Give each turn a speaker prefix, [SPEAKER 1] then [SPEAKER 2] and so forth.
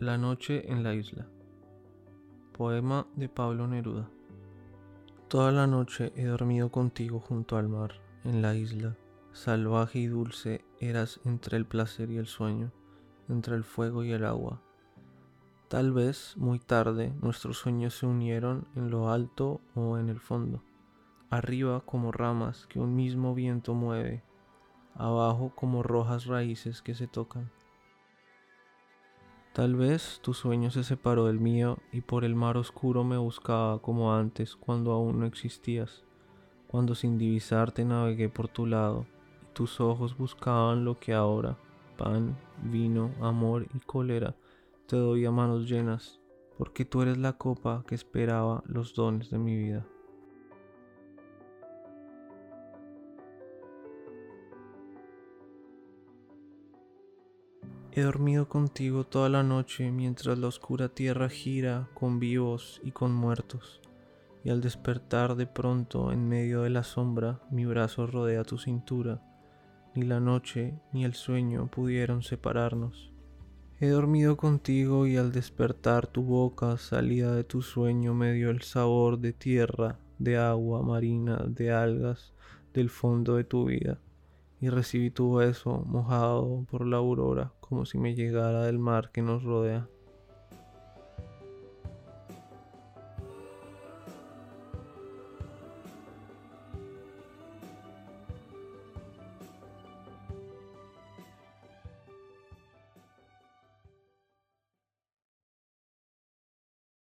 [SPEAKER 1] La noche en la isla. Poema de Pablo Neruda. Toda la noche he dormido contigo junto al mar, en la isla. Salvaje y dulce eras entre el placer y el sueño, entre el fuego y el agua. Tal vez muy tarde nuestros sueños se unieron en lo alto o en el fondo, arriba como ramas que un mismo viento mueve, abajo como rojas raíces que se tocan. Tal vez tu sueño se separó del mío y por el mar oscuro me buscaba como antes cuando aún no existías, cuando sin divisarte navegué por tu lado y tus ojos buscaban lo que ahora, pan, vino, amor y cólera, te doy a manos llenas, porque tú eres la copa que esperaba los dones de mi vida. He dormido contigo toda la noche mientras la oscura tierra gira con vivos y con muertos, y al despertar de pronto en medio de la sombra mi brazo rodea tu cintura, ni la noche ni el sueño pudieron separarnos. He dormido contigo y al despertar tu boca salida de tu sueño me dio el sabor de tierra, de agua marina, de algas, del fondo de tu vida y recibí tu beso mojado por la aurora como si me llegara del mar que nos rodea.